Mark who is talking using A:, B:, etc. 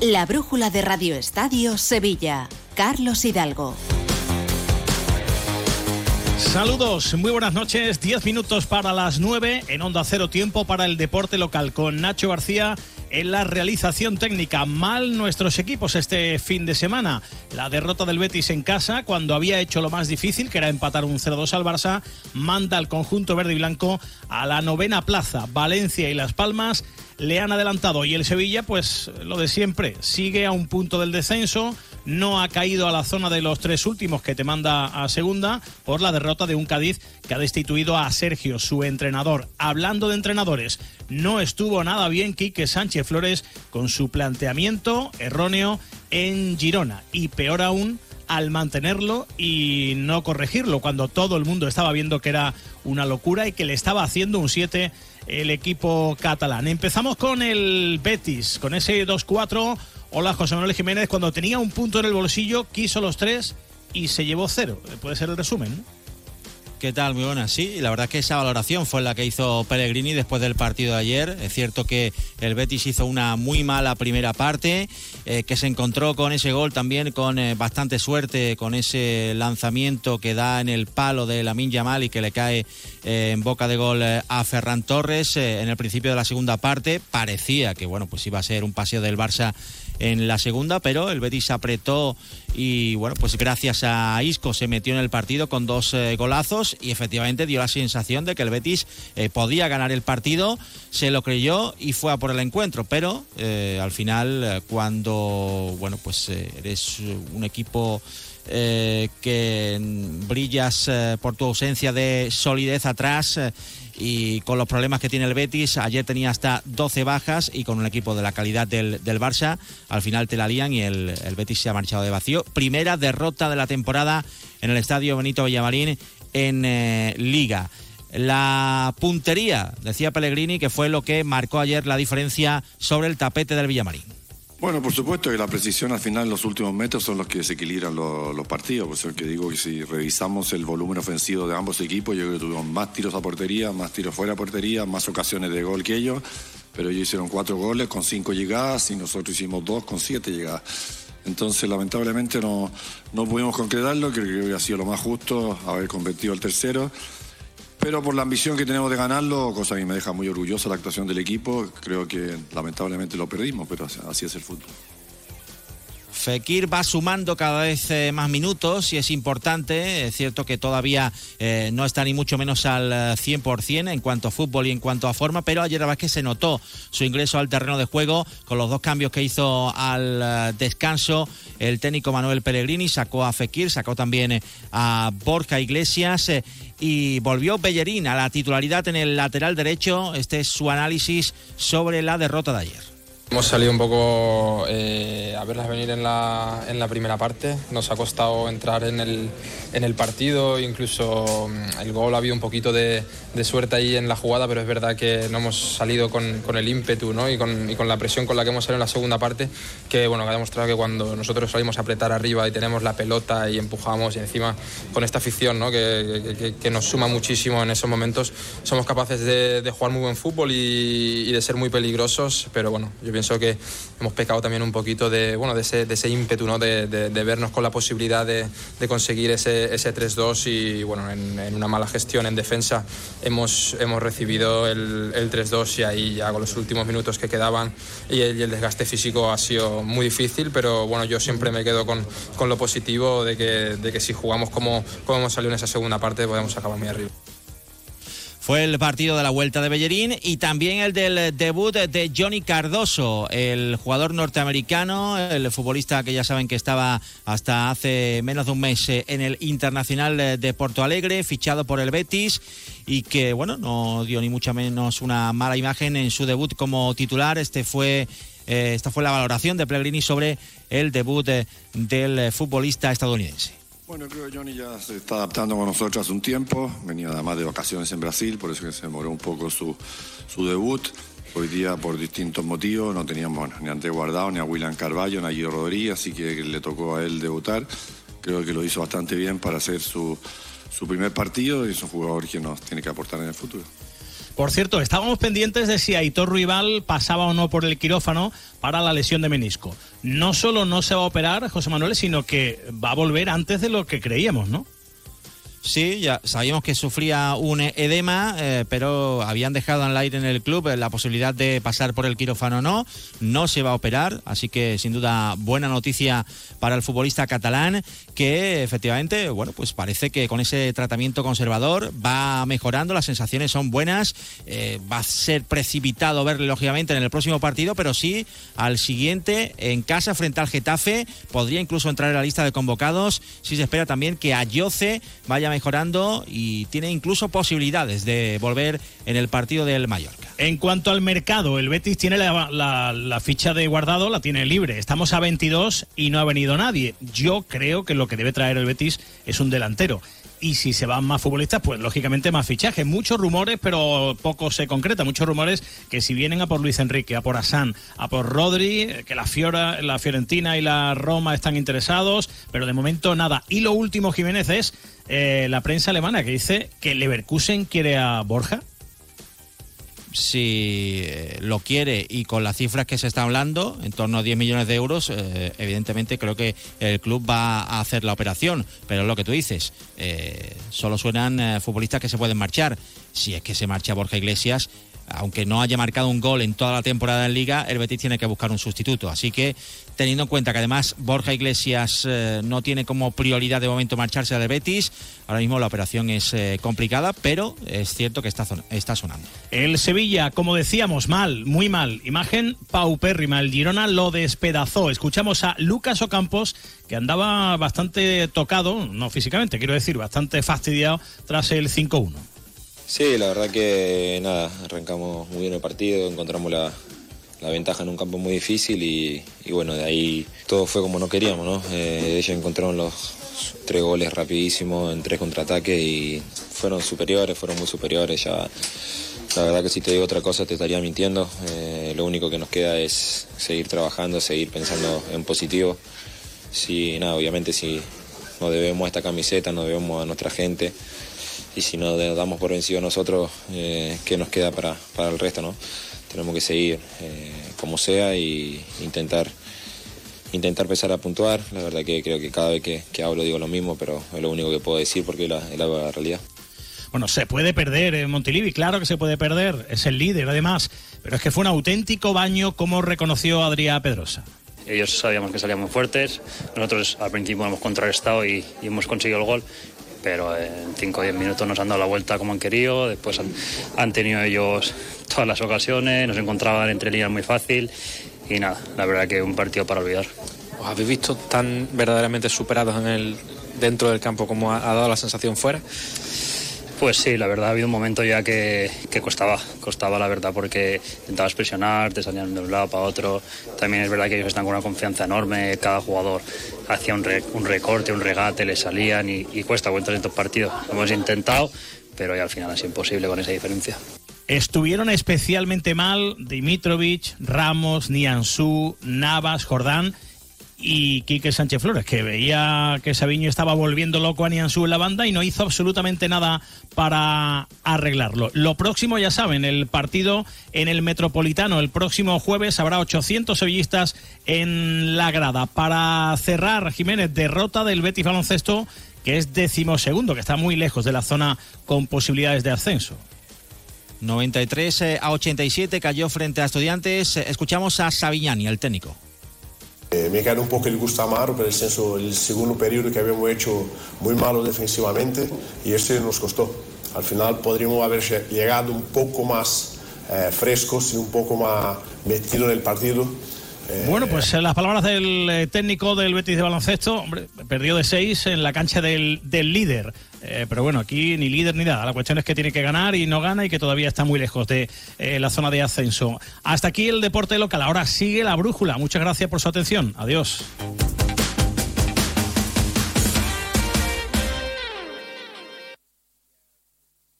A: La brújula de Radio Estadio Sevilla. Carlos Hidalgo.
B: Saludos, muy buenas noches. 10 minutos para las 9 en Onda Cero Tiempo para el deporte local con Nacho García en la realización técnica. Mal nuestros equipos este fin de semana. La derrota del Betis en casa, cuando había hecho lo más difícil, que era empatar un 0-2 al Barça, manda al conjunto verde y blanco a la novena plaza. Valencia y Las Palmas le han adelantado y el Sevilla, pues lo de siempre, sigue a un punto del descenso, no ha caído a la zona de los tres últimos que te manda a segunda por la derrota de un Cádiz que ha destituido a Sergio, su entrenador. Hablando de entrenadores, no estuvo nada bien Quique Sánchez Flores con su planteamiento erróneo en Girona y peor aún al mantenerlo y no corregirlo cuando todo el mundo estaba viendo que era una locura y que le estaba haciendo un 7 el equipo catalán. Empezamos con el Betis, con ese 2-4. Hola José Manuel Jiménez, cuando tenía un punto en el bolsillo, quiso los tres y se llevó cero. Puede ser el resumen. ¿no?
C: ¿Qué tal? Muy buenas. Sí, la verdad es que esa valoración fue la que hizo Pellegrini después del partido de ayer. Es cierto que el Betis hizo una muy mala primera parte, eh, que se encontró con ese gol también con eh, bastante suerte, con ese lanzamiento que da en el palo de Lamin Yamal y que le cae eh, en boca de gol a Ferran Torres en el principio de la segunda parte. Parecía que bueno, pues iba a ser un paseo del Barça en la segunda, pero el Betis apretó y bueno, pues gracias a Isco se metió en el partido con dos eh, y efectivamente dio la sensación de que el Betis eh, podía ganar el partido, se lo creyó y fue a por el encuentro, pero eh, al final cuando bueno, pues eres un equipo que brillas por tu ausencia de solidez atrás y con los problemas que tiene el Betis, ayer tenía hasta 12 bajas y con un equipo de la calidad del, del Barça, al final te la lían y el, el, Betis se ha marchado de vacío. Primera derrota de la temporada en el estadio Benito Villamarín en eh, Liga. La puntería, decía Pellegrini, que fue lo que marcó ayer la diferencia sobre el tapete del Villamarín.
D: Bueno, por supuesto que la precisión al final, los últimos metros son los que desequilibran los, los partidos. Por eso que digo que si revisamos el volumen ofensivo de ambos equipos, yo creo que tuvimos más tiros a portería, más tiros fuera a portería, más ocasiones de gol que ellos. Pero ellos hicieron cuatro goles con cinco llegadas y nosotros hicimos dos con siete llegadas. Entonces, lamentablemente no, no pudimos concretarlo, creo que hubiera sido lo más justo haber convertido el tercero. Pero por la ambición que tenemos de ganarlo, cosa que me deja muy orgulloso la actuación del equipo, creo que lamentablemente lo perdimos, pero así es el fútbol.
C: Fekir va sumando cada vez eh, más minutos y es importante. Es cierto que todavía eh, no está ni mucho menos al 100% eh, en cuanto a fútbol y en cuanto a forma, pero ayer la que se notó su ingreso al terreno de juego con los dos cambios que hizo al descanso el técnico Manuel Pellegrini. Sacó a Fekir, sacó también a Borja Iglesias y volvió Bellerín a la titularidad en el lateral derecho. Este es su análisis sobre la derrota de ayer.
E: Hemos salido un poco eh, a verlas venir en la, en la, primera parte. Nos ha costado entrar en el, en el partido, incluso mm, el gol ha habido un poquito de, de, suerte ahí en la jugada, pero es verdad que no hemos salido con, con el ímpetu ¿no? y, con, y, con, la presión con la que hemos salido en la segunda parte, que, bueno, que ha demostrado que cuando nosotros salimos a apretar arriba y tenemos la pelota y empujamos y encima con esta afición ¿no? que, que, que, nos suma muchísimo en esos momentos, somos capaces de, de jugar muy buen fútbol y, y, de ser muy peligrosos, pero bueno, yo pienso que hemos pecado también un poquito de, bueno, de, ese, de ese ímpetu, ¿no? de, de, de, vernos con la posibilidad de, conseguir ese, ese 3-2 y bueno, en, en, una mala gestión en defensa hemos, hemos recibido el, el 3-2 y ahí ya con los últimos minutos que quedaban y el, y el, desgaste físico ha sido muy difícil, pero bueno, yo siempre me quedo con, con lo positivo de que, de que si jugamos como, como hemos salido en esa segunda parte podemos acabar muy arriba.
C: Fue el partido de la vuelta de Bellerín y también el del debut de Johnny Cardoso, el jugador norteamericano, el futbolista que ya saben que estaba hasta hace menos de un mes en el Internacional de Porto Alegre, fichado por el Betis y que, bueno, no dio ni mucho menos una mala imagen en su debut como titular. Este fue eh, esta fue la valoración de Pellegrini sobre el debut del futbolista estadounidense.
D: Bueno, creo que Johnny ya se está adaptando con nosotros hace un tiempo. Venía además de vacaciones en Brasil, por eso que se demoró un poco su, su debut. Hoy día, por distintos motivos, no teníamos ni a Ante Guardado, ni a William Carballo, ni a Guido Rodríguez, así que le tocó a él debutar. Creo que lo hizo bastante bien para hacer su, su primer partido y es un jugador que nos tiene que aportar en el futuro.
B: Por cierto, estábamos pendientes de si Aitor Rival pasaba o no por el quirófano para la lesión de menisco. No solo no se va a operar, José Manuel, sino que va a volver antes de lo que creíamos, ¿no?
C: Sí, ya sabíamos que sufría un edema, eh, pero habían dejado el aire en el club eh, la posibilidad de pasar por el quirófano no. No se va a operar, así que sin duda buena noticia para el futbolista catalán que efectivamente, bueno, pues parece que con ese tratamiento conservador va mejorando, las sensaciones son buenas, eh, va a ser precipitado verle lógicamente en el próximo partido, pero sí al siguiente en casa frente al Getafe, podría incluso entrar en la lista de convocados, si se espera también que Ayoce vaya mejorando y tiene incluso posibilidades de volver en el partido del Mallorca.
B: En cuanto al mercado, el Betis tiene la, ficha de guardado, la tiene libre. Estamos a 22 y no ha venido nadie. Yo creo que lo que debe traer el Betis es un delantero y si se van más futbolistas, pues lógicamente más fichajes. Muchos rumores, pero poco se concreta. Muchos rumores que si vienen a por Luis Enrique, a por Asán, a por Rodri, que la, Fiora, la Fiorentina y la Roma están interesados, pero de momento nada. Y lo último, Jiménez, es eh, la prensa alemana que dice que Leverkusen quiere a Borja
C: si eh, lo quiere y con las cifras que se está hablando, en torno a 10 millones de euros, eh, evidentemente creo que el club va a hacer la operación. Pero es lo que tú dices, eh, solo suenan futbolistas que se pueden marchar. Si es que se marcha Borja Iglesias, aunque no haya marcado un gol en toda la temporada en liga, el Betis tiene que buscar un sustituto. Así que teniendo en cuenta que además Borja Iglesias eh, no tiene como prioridad de momento marcharse del Betis, ahora mismo la operación es eh, complicada, pero es cierto que está, está sonando.
B: El Sevilla, como decíamos, mal, muy mal. Imagen paupérrima. El Girona lo despedazó. Escuchamos a Lucas Ocampos, que andaba bastante tocado, no físicamente, quiero decir, bastante fastidiado tras el 5-1.
F: Sí, la verdad que nada, arrancamos muy bien el partido, encontramos la, ventaja en un campo muy difícil y, bueno, de ahí todo fue como no queríamos, ¿no? Eh, ellos encontraron los tres goles rapidísimos en tres contraataques y fueron superiores, fueron muy superiores. Ya, la verdad que si te digo otra cosa te estaría mintiendo. Eh, lo único que nos queda es seguir trabajando, seguir pensando en positivo. Sí, nada, obviamente si nos debemos a esta camiseta, nos debemos a nuestra gente y si no damos por vencido nosotros, eh, ¿qué nos queda para, para, el resto? ¿no? Tenemos que seguir eh, como sea y intentar, intentar empezar a puntuar. La verdad que creo que cada vez que, hablo digo lo mismo, pero es lo único que puedo decir porque es la, la realidad.
B: Bueno, se puede perder en Montilivi, claro que se puede perder, es el líder además, pero es que fue un auténtico baño como reconoció Adrián Pedrosa.
G: Ellos sabíamos que salían muy fuertes, nosotros al principio hemos contrarrestado y, y hemos conseguido el gol, pero en 5 o 10 minutos nos han dado la vuelta como han querido, después han, tenido ellos todas las ocasiones, nos encontraban entre líneas muy fácil y nada, la verdad que un partido para olvidar.
E: ¿Os habéis visto tan verdaderamente superados en el, dentro del campo como ha dado la sensación fuera?
G: Pues sí, la verdad ha habido un momento ya que, costaba, costaba la verdad porque intentabas presionar, te salían de un lado para otro. También es verdad que ellos están con una confianza enorme, cada jugador hacía un, recorte, un regate, le salían y, cuesta cuenta en estos partidos. Lo hemos intentado, pero ya al final es imposible con esa diferencia.
B: Estuvieron especialmente mal Dimitrovic, Ramos, Nianzú, Navas, Jordán y Quique Sánchez Flores, que veía que Sabiño estaba volviendo loco a Nianzú en la banda y no hizo absolutamente nada para arreglarlo. Lo próximo, ya saben, el partido en el Metropolitano. El próximo jueves habrá 800 sevillistas en la grada. Para cerrar, Jiménez, derrota del Betis Baloncesto, que es decimosegundo, que está muy lejos de la zona con posibilidades de ascenso.
C: 93 eh, a 87 cayó frente a Estudiantes. Escuchamos a Savignani, el técnico.
H: Eh, me queda un poco el gusto amaro por el senso el segundo periodo que habíamos hecho muy malo defensivamente y este nos costó. Al final podríamos haber llegado un poco más eh, frescos y un poco más metidos en el partido.
B: Eh, bueno, pues las palabras del técnico del Betis de baloncesto, hombre, perdió de seis en la cancha del, del líder. Eh, pero bueno, aquí ni líder ni nada. La cuestión es que tiene que ganar y no gana y que todavía está muy lejos de eh, la zona de ascenso. Hasta aquí el deporte local. Ahora sigue la brújula. Muchas gracias por su atención. Adiós.